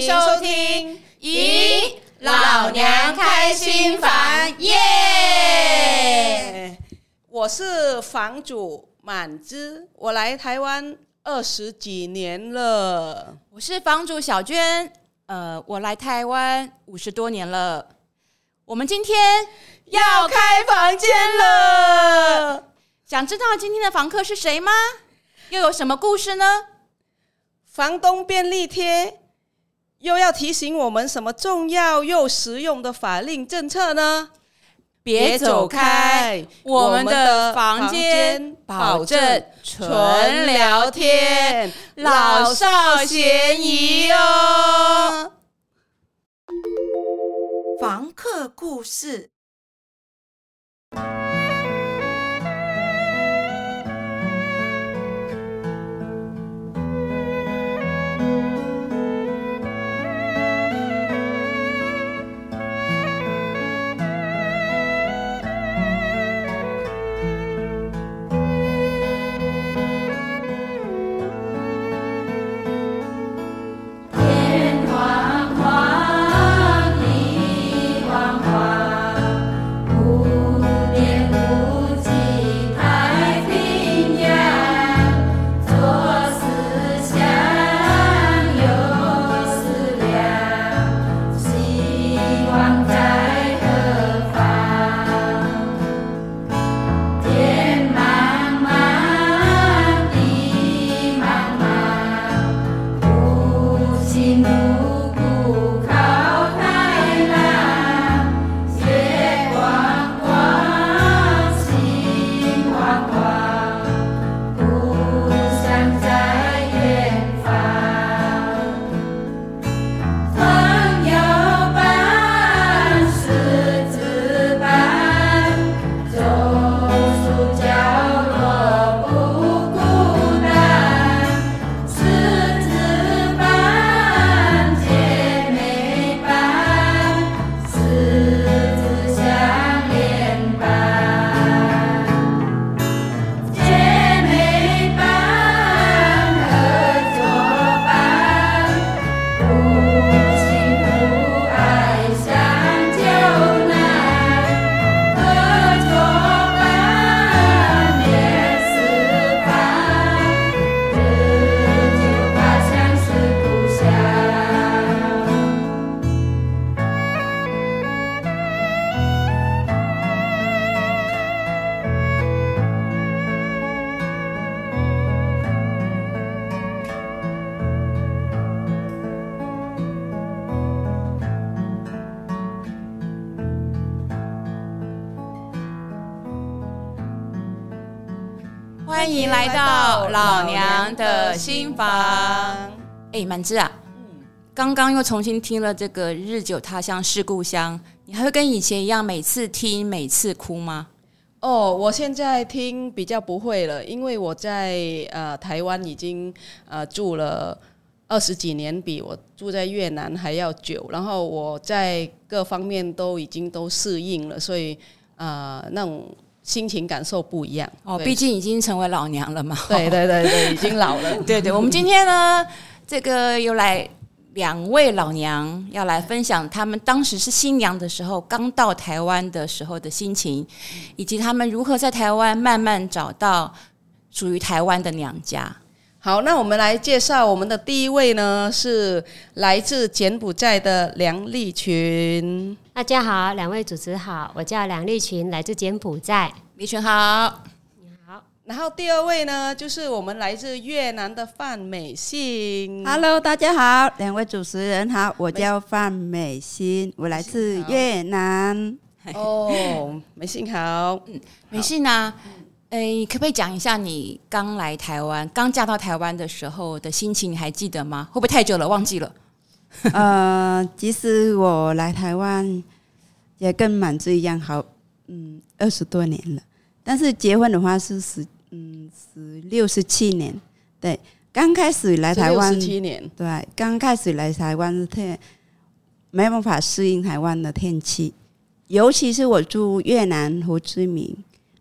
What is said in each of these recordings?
迎收听。咦，老娘开新房耶！Yeah! 我是房主满之，我来台湾二十几年了。我是房主小娟，呃，我来台湾五十多年了。我们今天要开房间了，想知道今天的房客是谁吗？又有什么故事呢？房东便利贴又要提醒我们什么重要又实用的法令政策呢？别走开，我们的房间保证纯聊天，老少咸宜哦。房客故事。欢迎来到老娘的新房。哎，满枝啊，嗯，刚刚又重新听了这个《日久他乡是故乡》，你还会跟以前一样每次听每次哭吗？哦，我现在听比较不会了，因为我在呃台湾已经呃住了二十几年，比我住在越南还要久，然后我在各方面都已经都适应了，所以呃那种。心情感受不一样哦，毕竟已经成为老娘了嘛。对对对对，已经老了。对对，我们今天呢，这个又来两位老娘要来分享他们当时是新娘的时候，刚到台湾的时候的心情，以及他们如何在台湾慢慢找到属于台湾的娘家。好，那我们来介绍我们的第一位呢，是来自柬埔寨的梁丽群。大家好，两位主持好，我叫梁丽群，来自柬埔寨。丽群好，你好。然后第二位呢，就是我们来自越南的范美信。Hello，大家好，两位主持人好，我叫范美信，我来自越南。哦，美信好，嗯，美信呢？哎，可不可以讲一下你刚来台湾、刚嫁到台湾的时候的心情？你还记得吗？会不会太久了忘记了？呃，其实我来台湾也跟满志一样，好，嗯，二十多年了。但是结婚的话是十，嗯，十六十七年。对，刚开始来台湾十七年，对，刚开始来台湾是特没办法适应台湾的天气，尤其是我住越南胡志明。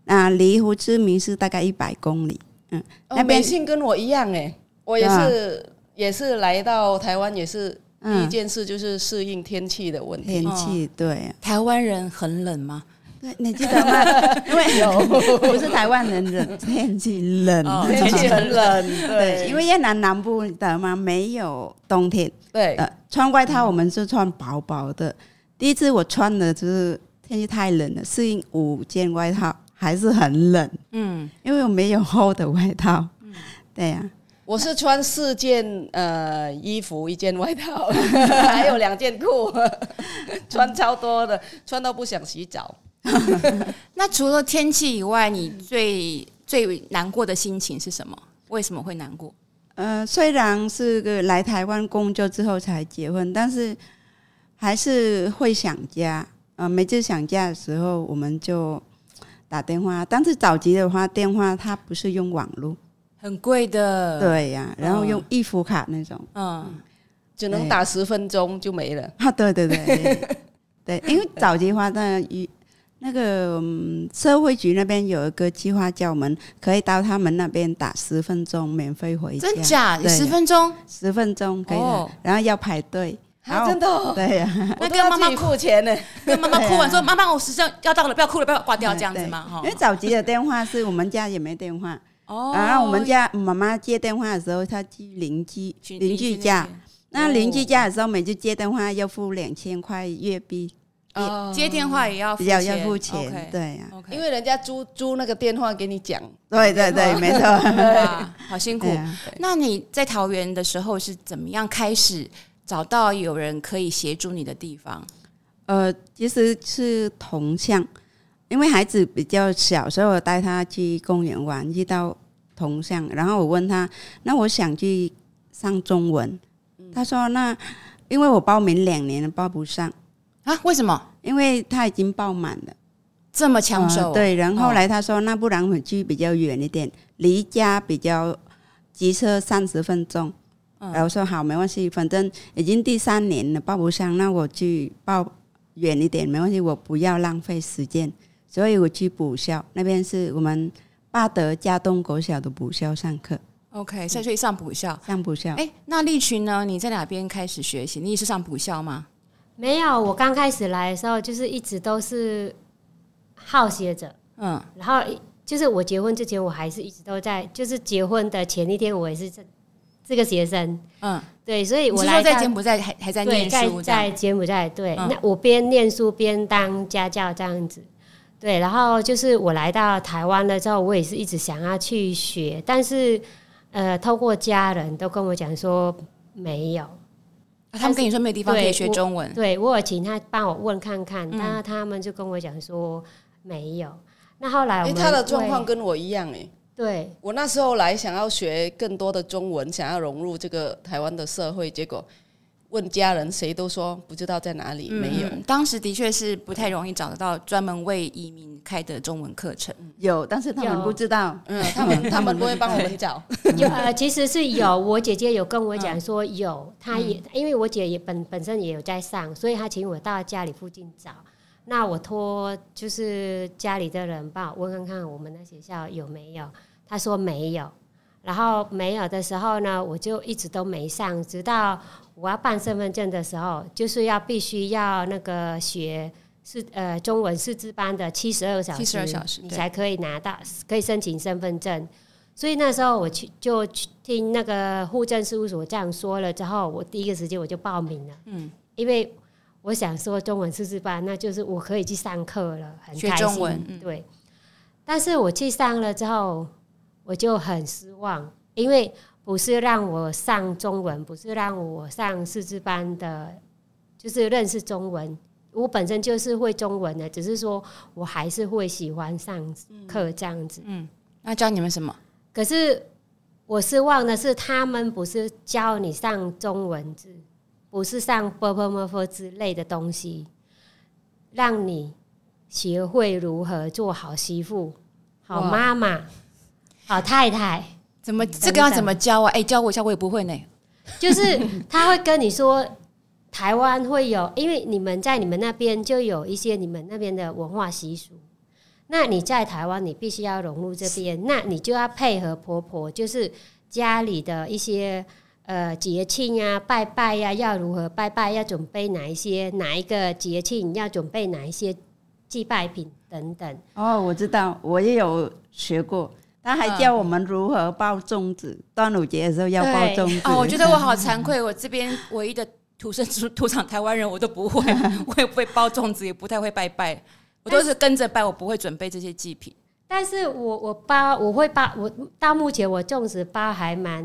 啊，离胡志明市大概一百公里。嗯，哦、那边信跟我一样哎，我也是，啊、也是来到台湾，也是第一件事就是适应天气的问题。天气对，台湾人很冷吗？对，你记得吗？因为有不是台湾人冷，天气冷，天气很冷。对，因为越南南部的嘛，没有冬天。对，呃，穿外套我们是穿薄薄的。第一次我穿的就是天气太冷了，适应五件外套还是很冷。嗯，因为我没有厚的外套。嗯，对呀。我是穿四件呃衣服，一件外套，还有两件裤，穿超多的，穿到不想洗澡。那除了天气以外，你最最难过的心情是什么？为什么会难过？呃，虽然是个来台湾工作之后才结婚，但是还是会想家。呃，每次想家的时候，我们就打电话。但是早期的话，电话它不是用网络。很贵的，对呀、啊，然后用预付卡那种，嗯，只能打十分钟就没了。啊，对对对 对，因为早期的话，那那个、嗯、社会局那边有一个计划，叫我们可以到他们那边打十分钟免费回家。真假？十分钟？十分钟可以、哦，然后要排队。啊，真的、哦？对呀、啊，那跟妈妈付钱呢？跟妈妈 哭完说：“妈妈、啊，我时间要到了，不要哭了，不要挂掉，这样子嘛。”哈，因为早期的电话是我们家也没电话。哦，然后我们家妈妈接电话的时候，她去邻居邻居家，那邻居家的时候，每次接电话要付两千块月币。哦，接电话也要付要要付钱，对呀，因为人家租租那个电话给你讲，对对对，没错，好辛苦。那你在桃园的时候是怎么样开始找到有人可以协助你的地方？呃，其实是同乡。因为孩子比较小，所以我带他去公园玩，遇到同乡，然后我问他：“那我想去上中文。”他说：“那因为我报名两年了，报不上啊？为什么？因为他已经报满了，这么抢手、哦呃。对，然后后来他说：“那不然我去比较远一点，离家比较，骑车三十分钟。”然后我说：“好，没关系，反正已经第三年了，报不上，那我去报远一点，没关系，我不要浪费时间。”所以我去补校，那边是我们巴德家东国小的补校上课。OK，所以上补校，上补校。哎，那立群呢？你在哪边开始学习？你也是上补校吗？没有，我刚开始来的时候，就是一直都是好学者。嗯，然后就是我结婚之前，我还是一直都在，就是结婚的前一天，我也是这这个学生。嗯，对，所以我来在柬埔寨还还在念书，在柬埔寨。对，嗯、那我边念书边当家教这样子。对，然后就是我来到台湾了之后，我也是一直想要去学，但是呃，透过家人都跟我讲说没有，他们跟你说没有地方可以学中文，对，对我有请他帮我问看看，但是他们就跟我讲说没有。那后来我，他的状况跟我一样哎，对我那时候来想要学更多的中文，想要融入这个台湾的社会，结果。问家人，谁都说不知道在哪里，嗯、没有。当时的确是不太容易找得到专门为移民开的中文课程。有，但是他们不知道，嗯，他们 他们不会帮我们找。有，呃，其实是有，我姐姐有跟我讲说有，她也因为我姐也本本身也有在上，所以她请我到家里附近找。那我托就是家里的人帮我问看看我们的学校有没有，他说没有。然后没有的时候呢，我就一直都没上，直到我要办身份证的时候，就是要必须要那个学是呃中文师资班的七十二小时，七十二小时你才可以拿到，可以申请身份证。所以那时候我去就去听那个户政事务所这样说了之后，我第一个时间我就报名了。嗯，因为我想说中文四字班，那就是我可以去上课了，很开心。学中文，嗯、对。但是我去上了之后。我就很失望，因为不是让我上中文，不是让我上四字班的，就是认识中文。我本身就是会中文的，只是说我还是会喜欢上课这样子。嗯，那教你们什么？可是我失望的是，他们不是教你上中文字，不是上 purple 之类的东西，让你学会如何做好媳妇、好妈妈、好太太。怎么这个要怎么教啊？诶，教我一下，我也不会呢。就是 他会跟你说，台湾会有，因为你们在你们那边就有一些你们那边的文化习俗。那你在台湾，你必须要融入这边，那你就要配合婆婆，就是家里的一些。呃节庆啊，拜拜呀、啊，要如何拜拜，要准备哪一些，哪一个节庆要准备哪一些祭拜品等等。哦，我知道，我也有学过。他还教我们如何包粽子，端午节的时候要包粽子。哦，我觉得我好惭愧，我这边唯一的土生土长台湾人，我都不会，我也不会包粽子，也不太会拜拜，我都是跟着拜，我不会准备这些祭品。但是我我包我会包，我到目前我粽子包还蛮，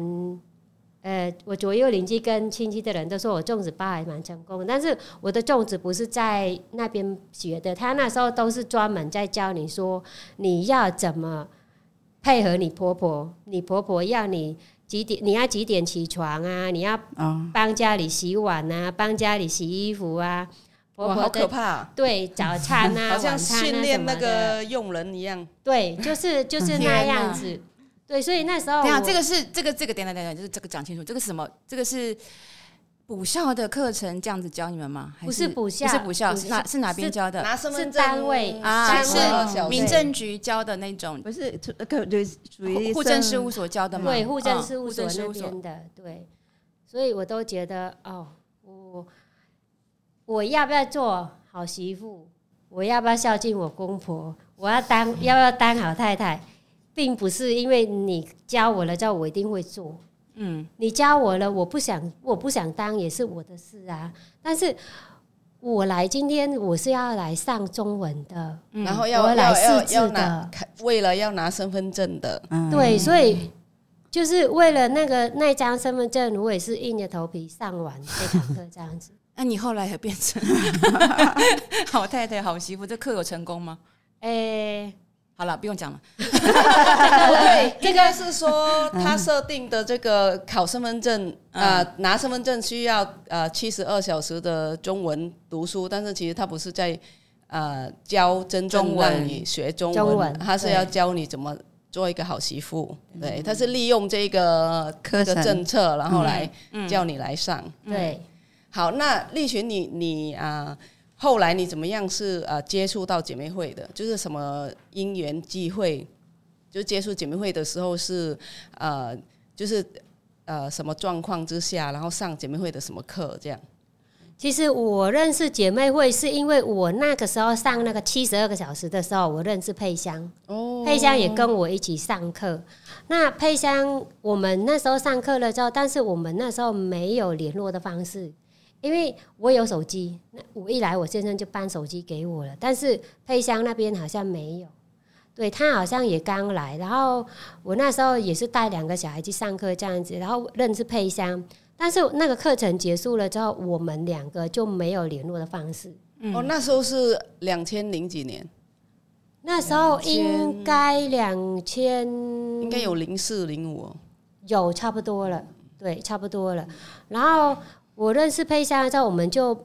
呃，我左右邻居跟亲戚的人都说我粽子包还蛮成功。但是我的粽子不是在那边学的，他那时候都是专门在教你说你要怎么。配合你婆婆，你婆婆要你几点？你要几点起床啊？你要帮家里洗碗啊，帮家里洗衣服啊。婆婆好可怕！对，早餐啊，好像训练那个佣人一样。对，就是就是那样子。对，所以那时候，等下这个是这个这个，等等等等，就是这个讲清楚，这个是什么？这个是。补校的课程这样子教你们吗？不是补校，不是补校，是哪是哪边教的？拿身份证是单位啊，是民政局教的那种，不是可就属于户政事务所教的吗？对，户政事务所那边的，对。所以我都觉得哦，我我要不要做好媳妇？我要不要孝敬我公婆？我要当要不要当好太太？并不是因为你教我了之后，我一定会做。嗯，你教我了，我不想，我不想当也是我的事啊。但是我来今天我是要来上中文的，嗯、然后要我来试字的，为了要拿身份证的，嗯、对，所以就是为了那个那张身份证，我也是硬着头皮上完这堂课这样子。那你后来也变成 好太太、好媳妇，这课有成功吗？诶、欸。好了，不用讲了。对，这个是说他设定的这个考身份证，呃，拿身份证需要呃七十二小时的中文读书，但是其实他不是在呃教真正让你学中文，他是要教你怎么做一个好媳妇。对，他是利用这个科的政策，然后来叫你来上。对，好，那丽群，你你啊。后来你怎么样是呃接触到姐妹会的？就是什么因缘际会，就接触姐妹会的时候是呃就是呃什么状况之下，然后上姐妹会的什么课这样？其实我认识姐妹会是因为我那个时候上那个七十二个小时的时候，我认识佩香哦，佩香也跟我一起上课。那佩香我们那时候上课了之后，但是我们那时候没有联络的方式。因为我有手机，那我一来，我先生就搬手机给我了。但是佩香那边好像没有，对，他好像也刚来。然后我那时候也是带两个小孩去上课这样子，然后认识佩香。但是那个课程结束了之后，我们两个就没有联络的方式。嗯、哦，那时候是两千零几年，那时候应该两千，应该有零四零五，有差不多了，对，差不多了。然后。我认识佩香之后，我们就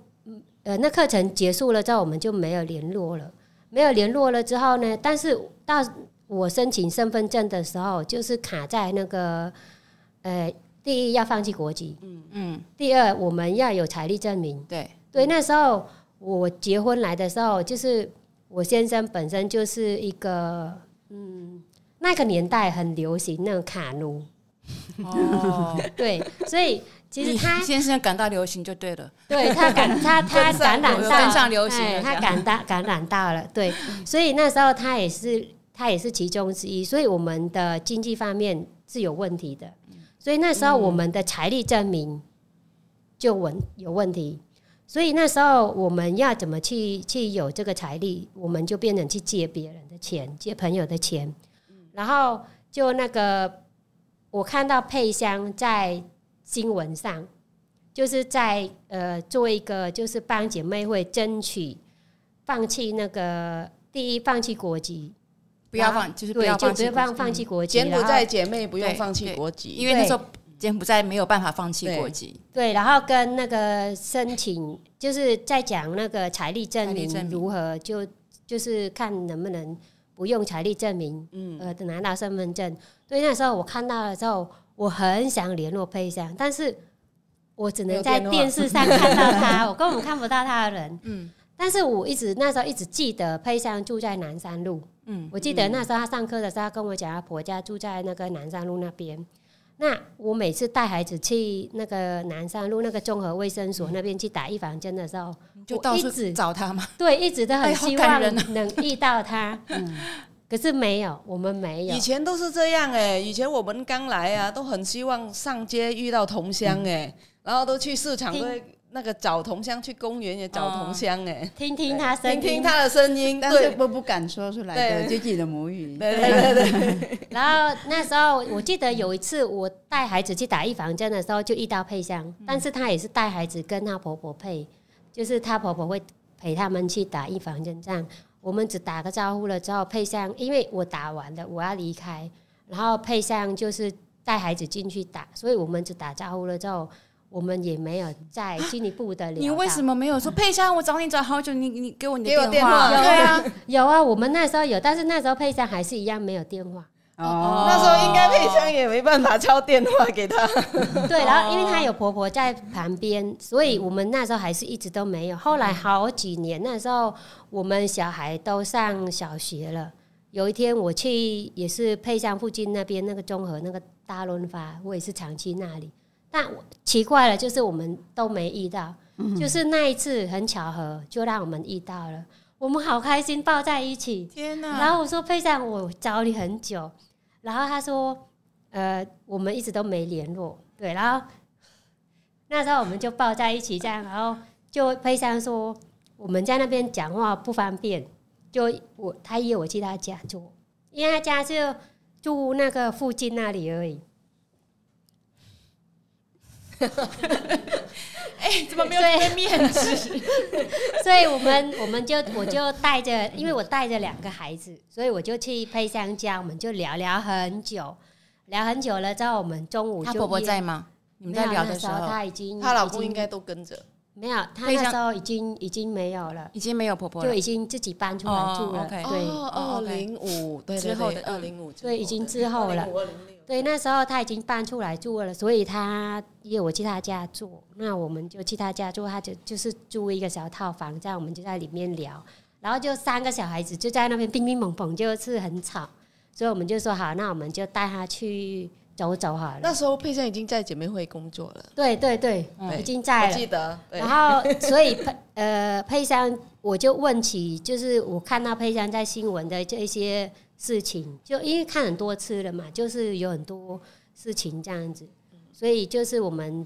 呃，那课程结束了之后，我们就没有联络了。没有联络了之后呢，但是到我申请身份证的时候，就是卡在那个呃，第一要放弃国籍，嗯嗯，第二我们要有财力证明，对对。那时候我结婚来的时候，就是我先生本身就是一个嗯，那个年代很流行那种卡奴，哦，对，所以。其实他先生感到流行就对了，对他感他 他感染到跟上流行，他感到感染到了，对，所以那时候他也是他也是其中之一，所以我们的经济方面是有问题的，所以那时候我们的财力证明就问有问题，所以那时候我们要怎么去去有这个财力，我们就变成去借别人的钱，借朋友的钱，然后就那个我看到佩香在。新闻上就是在呃做一个，就是帮姐妹会争取放弃那个第一放弃国籍，不要放就是不要放弃放放弃国籍。柬埔寨姐妹不用放弃国籍，因为那时候柬埔寨没有办法放弃国籍。对，然后跟那个申请，就是在讲那个财力证明如何，就就是看能不能不用财力证明，嗯，呃，拿到身份证。所以那时候我看到了之后。我很想联络佩香，但是我只能在电视上看到他，我根本看不到他的人。嗯，但是我一直那时候一直记得佩香住在南山路。嗯，我记得那时候他上课的时候，他跟我讲，他婆家住在那个南山路那边。那我每次带孩子去那个南山路那个综合卫生所那边去打预防针的时候，就到处找他嘛？对，一直都很希望能遇到他。嗯，可是没有，我们没有。以前都是这样哎、欸，以前我们刚来啊，都很希望上街遇到同乡哎、欸，然后都去市场都。那个找同乡去公园也找同乡哎、欸，听听他声音，听听他的声音，但是不不敢说出来的自己的母语。对对对对。然后那时候我记得有一次我带孩子去打预防针的时候，就遇到佩香，但是她也是带孩子跟她婆婆配，就是她婆婆会陪他们去打预防针。这样我们只打个招呼了之后，佩香因为我打完了我要离开，然后佩香就是带孩子进去打，所以我们只打招呼了之后。我们也没有再进一步的聊。你为什么没有说佩香？我找你找好久，你你给我你的电话。有啊，有啊，我们那时候有，但是那时候佩香还是一样没有电话。哦，那时候应该佩香也没办法敲电话给他。对，然后因为她有婆婆在旁边，所以我们那时候还是一直都没有。后来好几年，那时候我们小孩都上小学了。有一天我去，也是佩香附近那边那个综合那个大润发，我也是常去那里。但奇怪了，就是我们都没遇到，嗯、就是那一次很巧合，就让我们遇到了，我们好开心，抱在一起。天哪！然后我说佩珊，我找你很久，然后他说，呃，我们一直都没联络，对，然后那时候我们就抱在一起这样，然后就非常说我们在那边讲话不方便，就我他约我去他家住，因为他家就住那个附近那里而已。哎、欸，怎么没有给面子？所以我们我们就我就带着，因为我带着两个孩子，所以我就去配香家，我们就聊聊很久，聊很久了之后，我们中午就他婆婆在吗？你们在聊的时候，他已经他老公应该都跟着，没有，他那时候已经已经没有了，已经没有婆婆了，就已经自己搬出来住了。对，二零五对之后的二零五，对，已经之后了。对，那时候他已经搬出来住了，所以他约我去他家住，那我们就去他家住，他就就是租一个小套房，这样我们就在里面聊，然后就三个小孩子就在那边乒乒乓乓，就是很吵，所以我们就说好，那我们就带他去走走好了。那时候佩珊已经在姐妹会工作了，对对对，对。已经在了，记得。然后 所以佩呃佩香，我就问起，就是我看到佩香在新闻的这些。事情就因为看很多次了嘛，就是有很多事情这样子，所以就是我们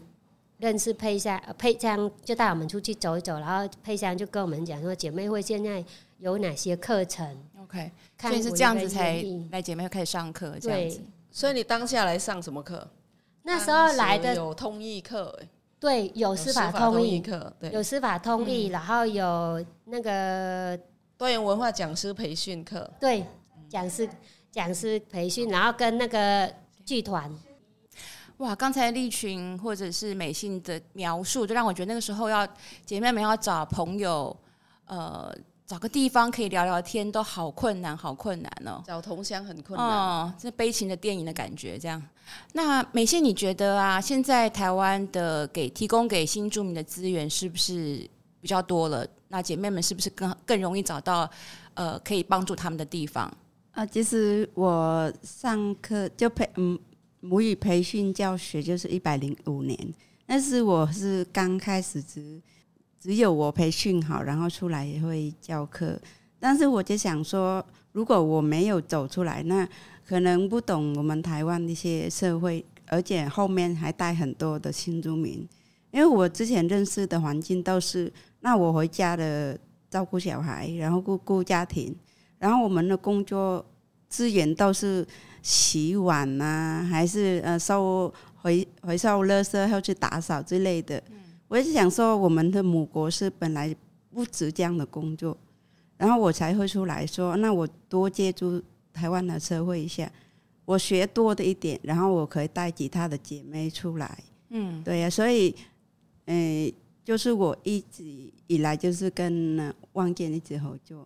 认识佩香，佩香就带我们出去走一走，然后佩香就跟我们讲说姐妹会现在有哪些课程，OK，所以是这样子才来姐妹会开始上课，这样子。所以你当下来上什么课？那时候来的有通译课，对，有司法通译课，对，有司法通译，然后有那个多元文化讲师培训课，对。讲师讲师培训，然后跟那个剧团，哇！刚才丽群或者是美信的描述，就让我觉得那个时候要姐妹们要找朋友，呃，找个地方可以聊聊天，都好困难，好困难哦。找同乡很困难，哦，这悲情的电影的感觉。这样，那美信，你觉得啊，现在台湾的给提供给新住民的资源是不是比较多了？那姐妹们是不是更更容易找到呃可以帮助他们的地方？啊，其实我上课就培嗯母语培训教学就是一百零五年，但是我是刚开始只只有我培训好，然后出来也会教课。但是我就想说，如果我没有走出来，那可能不懂我们台湾的一些社会，而且后面还带很多的新住民。因为我之前认识的环境都是，那我回家的照顾小孩，然后顾顾家庭。然后我们的工作资源都是洗碗、啊，还是呃收回回收垃圾，或去打扫之类的。我也是想说，我们的母国是本来不止这样的工作，然后我才会出来说，那我多接触台湾的社会一下，我学多的一点，然后我可以带其他的姐妹出来。嗯，对呀、啊，所以，嗯、呃，就是我一直以来就是跟望见一直合作。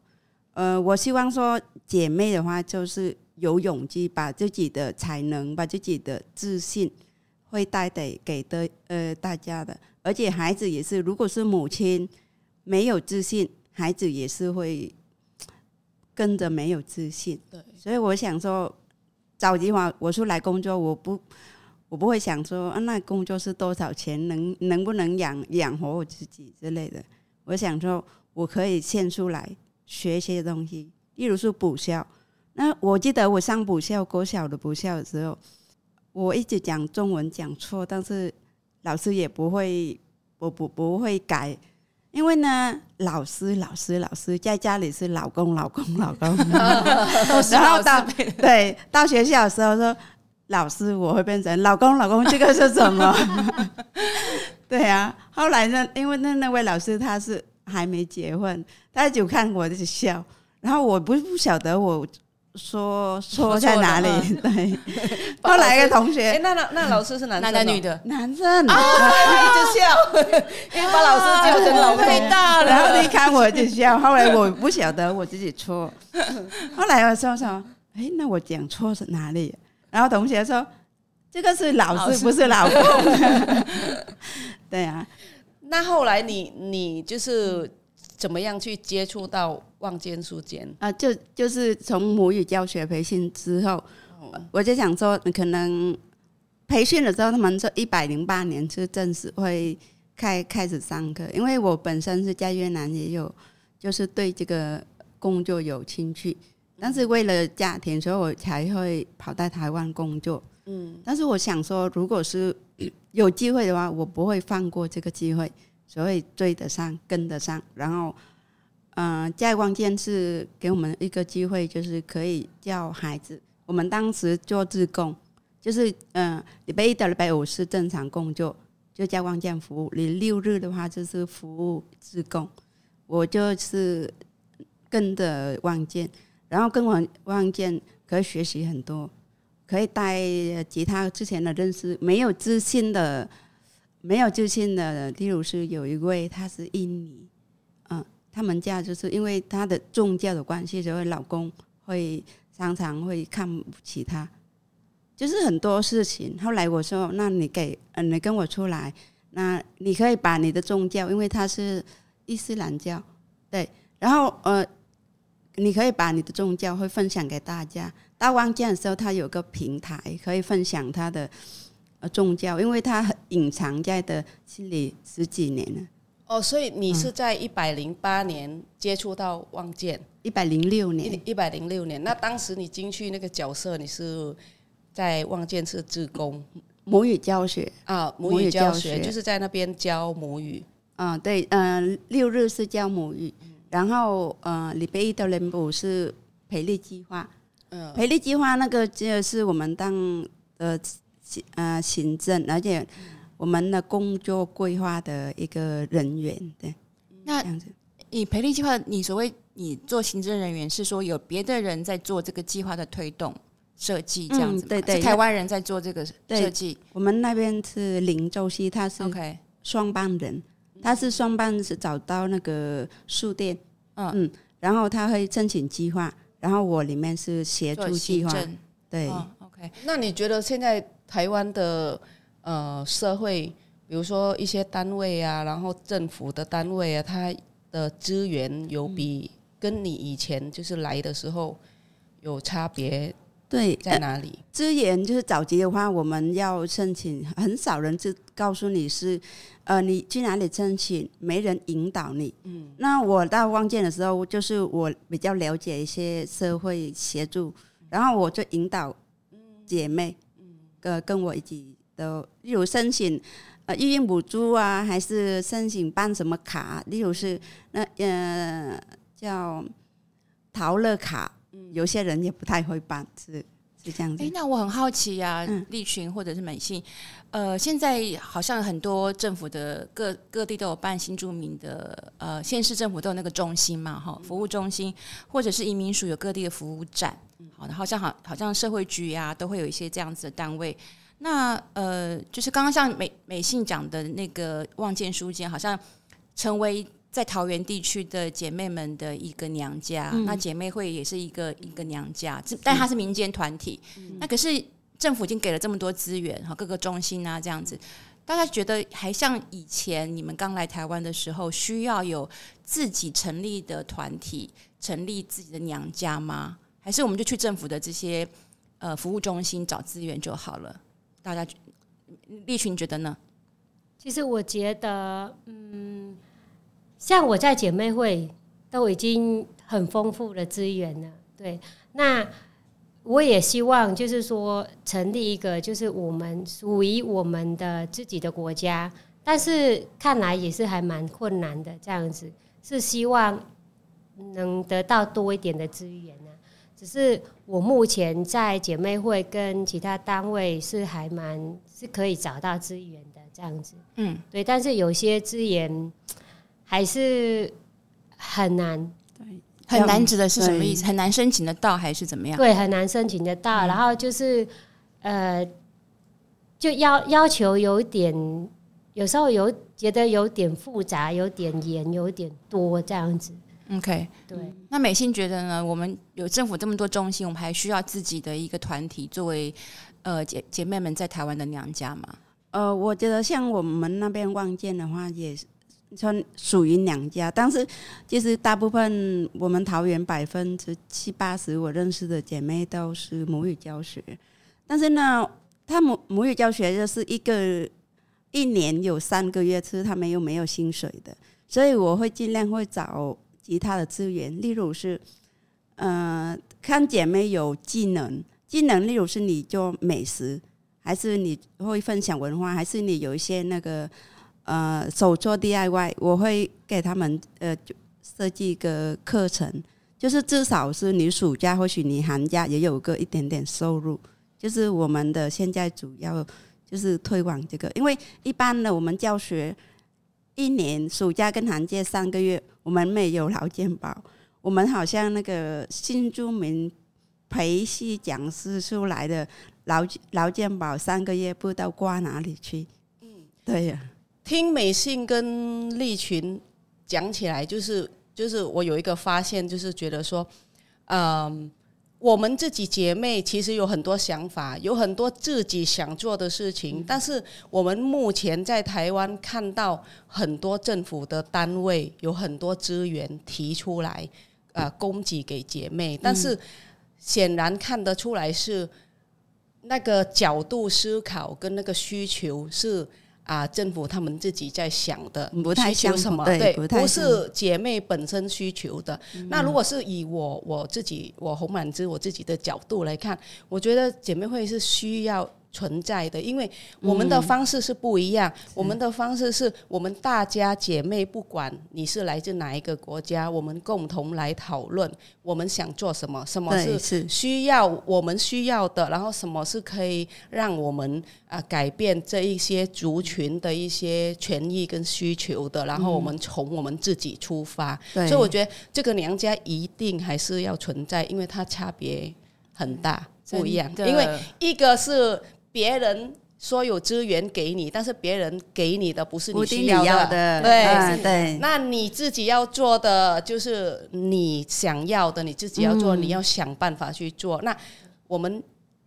呃，我希望说姐妹的话，就是有勇气把自己的才能、把自己的自信，会带给给的呃大家的。而且孩子也是，如果是母亲没有自信，孩子也是会跟着没有自信。对，所以我想说，早期话我出来工作，我不我不会想说啊，那工作是多少钱，能能不能养养活我自己之类的。我想说，我可以献出来学一些东西，例如说补校。那我记得我上补校，国小的补校的时候，我一直讲中文讲错，但是老师也不会，不不不会改。因为呢，老师老师老师在家里是老公老公老公，然后到对到学校的时候说老师，我会变成老公老公，这个是什么？对啊，后来呢，因为那那位老师他是还没结婚，他就看我就笑，然后我不不晓得我。说说在哪里？对，后来一个同学，那那那老师是男生，男的女的？男生啊，一直笑，因为把老师叫成老太大了。然后你看我就笑，后来我不晓得我自己错，后来我说说，哎，那我讲错是哪里？然后同学说，这个是老师，不是老公。对啊，那后来你你就是。怎么样去接触到望见书间啊？就就是从母语教学培训之后，哦、我就想说，可能培训了之后，他们说一百零八年是正式会开开始上课。因为我本身是在越南也有，就是对这个工作有兴趣，但是为了家庭，所以我才会跑到台湾工作。嗯，但是我想说，如果是 有机会的话，我不会放过这个机会。所以追得上，跟得上，然后，嗯、呃，在望见是给我们一个机会，就是可以教孩子。我们当时做志工，就是嗯，礼拜一到礼拜五是正常工作，就在望见服务。你六日的话就是服务志工，我就是跟着望见，然后跟我望见可以学习很多，可以带其他之前的认识没有自信的。没有自信的，例如是有一位，他是印尼，嗯，他们家就是因为他的宗教的关系，所以老公会常常会看不起他，就是很多事情。后来我说，那你给，嗯，你跟我出来，那你可以把你的宗教，因为他是伊斯兰教，对，然后呃，你可以把你的宗教会分享给大家。到望见的时候，他有个平台可以分享他的。宗教，因为他隐藏在的心里十几年了。哦，所以你是在一百零八年接触到望见，一百零六年，一百零六年。那当时你进去那个角色，你是在望见是志工，母语教学啊，母语教学就是在那边教母语。啊，对，嗯、呃，六日是教母语，然后呃，礼拜一到礼拜五是培力计划。嗯，培力计划那个就是我们当呃。呃，行政，而且我们的工作规划的一个人员，对，那以培力计划，你所谓你做行政人员，是说有别的人在做这个计划的推动设计这样子，嗯，对对，是台湾人在做这个设计。我们那边是林周熙，他是双办人，Okay. 他是双班是找到那个书店，嗯嗯，然后他会申请计划，然后我里面是协助计划，对，哦，OK。那你觉得现在？台湾的呃社会，比如说一些单位啊，然后政府的单位啊，它的资源有比跟你以前就是来的时候有差别？对，在哪里？资源就是早期的话，我们要申请，很少人就告诉你是呃你去哪里申请，没人引导你。嗯，那我到望见的时候，就是我比较了解一些社会协助，然后我就引导姐妹。呃，跟我一起的，例如申请呃育婴补助啊，还是申请办什么卡？例如是那呃叫陶乐卡，有些人也不太会办，是是这样子。哎，那我很好奇呀、啊，立群或者是美信，呃，现在好像很多政府的各各地都有办新住民的，呃，县市政府都有那个中心嘛，哈，服务中心，或者是移民署有各地的服务站。好的，好像好，好像社会局呀、啊，都会有一些这样子的单位。那呃，就是刚刚像美美信讲的那个望见书间，好像成为在桃园地区的姐妹们的一个娘家。嗯、那姐妹会也是一个一个娘家，但它是民间团体。嗯、那可是政府已经给了这么多资源和各个中心啊，这样子，大家觉得还像以前你们刚来台湾的时候，需要有自己成立的团体，成立自己的娘家吗？还是我们就去政府的这些呃服务中心找资源就好了？大家立群觉得呢？其实我觉得，嗯，像我在姐妹会都已经很丰富的资源了，对。那我也希望，就是说成立一个，就是我们属于我们的自己的国家，但是看来也是还蛮困难的，这样子是希望能得到多一点的资源呢。只是我目前在姐妹会跟其他单位是还蛮是可以找到资源的。这样子，嗯，对，但是有些资源还是很难，对，很难指的是什么意思？很难申请得到还是怎么样？对，很难申请得到。嗯、然后就是，呃，就要要求有点，有时候有觉得有点复杂，有点严，有点多这样子。OK，对。那美信觉得呢？我们有政府这么多中心，我们还需要自己的一个团体作为呃姐姐妹们在台湾的娘家吗？呃，我觉得像我们那边望见的话，也算属于娘家，但是其实大部分我们桃园百分之七八十我认识的姐妹都是母语教学，但是呢，她母母语教学就是一个一年有三个月是他们又没有薪水的，所以我会尽量会找其他的资源，例如是呃，看姐妹有技能，技能例如是你做美食。还是你会分享文化，还是你有一些那个呃手做 DIY，我会给他们呃设计一个课程，就是至少是你暑假或许你寒假也有个一点点收入。就是我们的现在主要就是推广这个，因为一般的我们教学一年暑假跟寒假三个月，我们没有劳健保，我们好像那个新住民培训讲师出来的。劳劳健保三个月不知道挂哪里去？嗯，对呀。听美信跟利群讲起来，就是就是我有一个发现，就是觉得说，嗯，我们自己姐妹其实有很多想法，有很多自己想做的事情，但是我们目前在台湾看到很多政府的单位有很多资源提出来，呃，供给给姐妹，但是显然看得出来是。那个角度思考跟那个需求是啊，政府他们自己在想的，不太需求什么？对，不，不是姐妹本身需求的。嗯、那如果是以我我自己我洪满枝我自己的角度来看，我觉得姐妹会是需要。存在的，因为我们的方式是不一样。嗯、我们的方式是我们大家姐妹，不管你是来自哪一个国家，我们共同来讨论，我们想做什么，什么是需要我们需要的，然后什么是可以让我们啊改变这一些族群的一些权益跟需求的，然后我们从我们自己出发。嗯、所以我觉得这个娘家一定还是要存在，因为它差别很大，不一样。因为一个是。别人说有资源给你，但是别人给你的不是你需要的，要的对、啊、对。那你自己要做的就是你想要的，你自己要做，嗯、你要想办法去做。那我们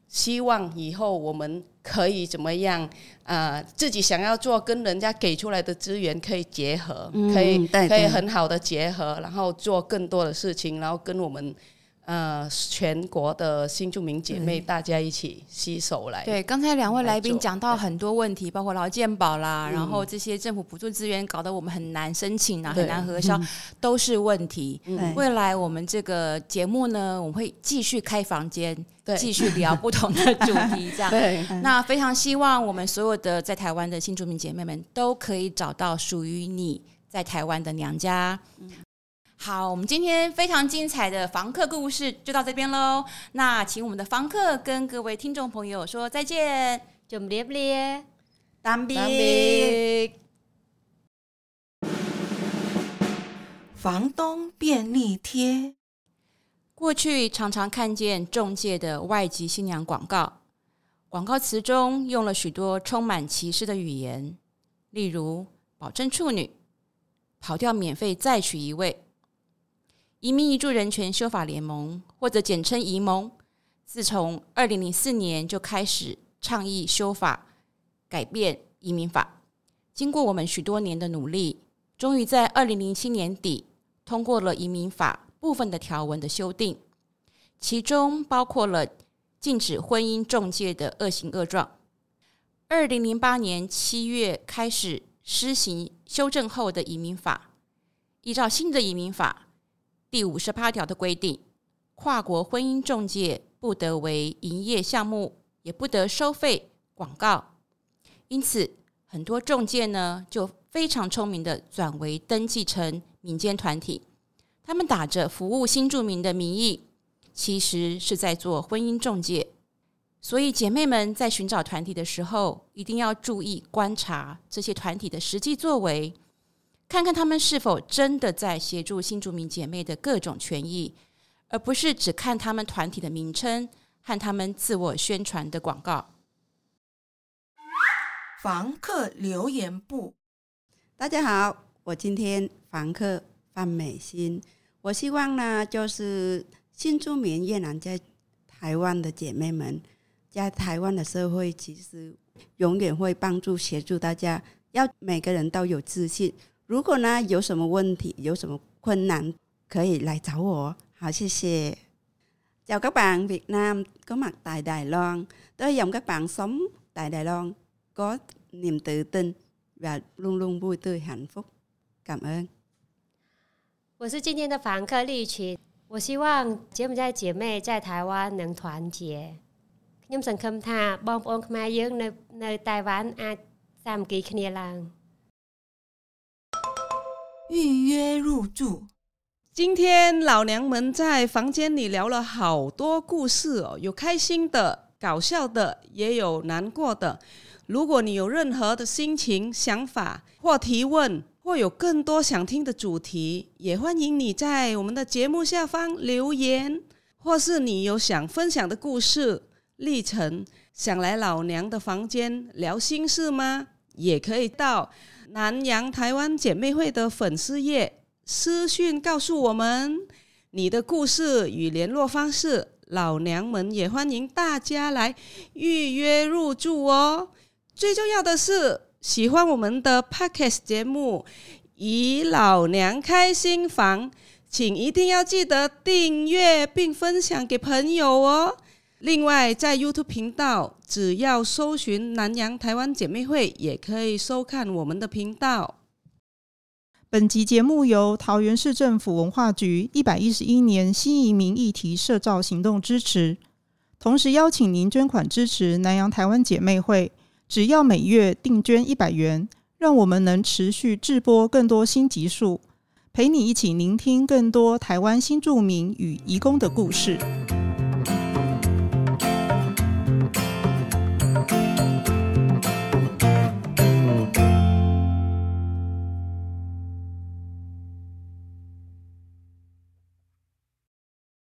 希望以后我们可以怎么样？啊、呃，自己想要做，跟人家给出来的资源可以结合，嗯、可以可以很好的结合，然后做更多的事情，然后跟我们。呃，全国的新住民姐妹，大家一起携手来。对，刚才两位来宾讲到很多问题，包括劳健保啦，嗯、然后这些政府补助资源搞得我们很难申请啊，很难核销，嗯、都是问题。嗯、未来我们这个节目呢，我们会继续开房间，对继续聊不同的主题，这样。对。那非常希望我们所有的在台湾的新住民姐妹们都可以找到属于你在台湾的娘家。嗯好，我们今天非常精彩的房客故事就到这边喽。那请我们的房客跟各位听众朋友说再见，就别别，当别。房东便利贴。过去常常看见中介的外籍新娘广告，广告词中用了许多充满歧视的语言，例如“保证处女”，跑掉免费再娶一位。移民移住人权修法联盟，或者简称移盟，自从二零零四年就开始倡议修法改变移民法。经过我们许多年的努力，终于在二零零七年底通过了移民法部分的条文的修订，其中包括了禁止婚姻中介的恶行恶状，二零零八年七月开始施行修正后的移民法，依照新的移民法第五十八条的规定，跨国婚姻中介不得为营业项目，也不得收费广告。因此，很多中介呢就非常聪明的转为登记成民间团体，他们打着服务新住民的名义，其实是在做婚姻中介。所以，姐妹们在寻找团体的时候，一定要注意观察这些团体的实际作为，看看他们是否真的在协助新住民姐妹的各种权益，而不是只看他们团体的名称和他们自我宣传的广告。房客留言簿，大家好，我今天房客范美心，我希望呢，就是新住民越南在台湾的姐妹们。在台湾的社会，其实永远会帮助协助大家。要每个人都有自信。如果呢有什么问题，有什么困难，可以来找我。好，谢谢。Chào các bạn Việt Nam có mặt tại Đài Loan. Tôi hy vọng các bạn sống tại Đài Loan có niềm tự tin và luôn luôn vui tươi hạnh phúc. Cảm ơn。我是今天的房客丽群。我希望柬埔寨姐妹在台湾能团结。ខ្ញុំសង្ឃឹមថាបងប្អូនខ្មែរយើងនៅនៅ台湾អាចសាមគ្គីគ្នាឡើង 预约入住。今天老娘们在房间里聊了好多故事哦，有开心的、搞笑的，也有难过的。如果你有任何的心情、想法或提问，或有更多想听的主题，也欢迎你在我们的节目下方留言，或是你有想分享的故事。历程想来老娘的房间聊心事吗？也可以到南洋台湾姐妹会的粉丝页私讯告诉我们你的故事与联络方式。老娘们也欢迎大家来预约入住哦。最重要的是，喜欢我们的 Podcast 节目《以老娘开新房》，请一定要记得订阅并分享给朋友哦。另外，在 YouTube 频道，只要搜寻“南洋台湾姐妹会”，也可以收看我们的频道。本集节目由桃园市政府文化局一百一十一年新移民议题社造行动支持，同时邀请您捐款支持南洋台湾姐妹会，只要每月定捐一百元，让我们能持续制播更多新集数，陪你一起聆听更多台湾新住民与移工的故事。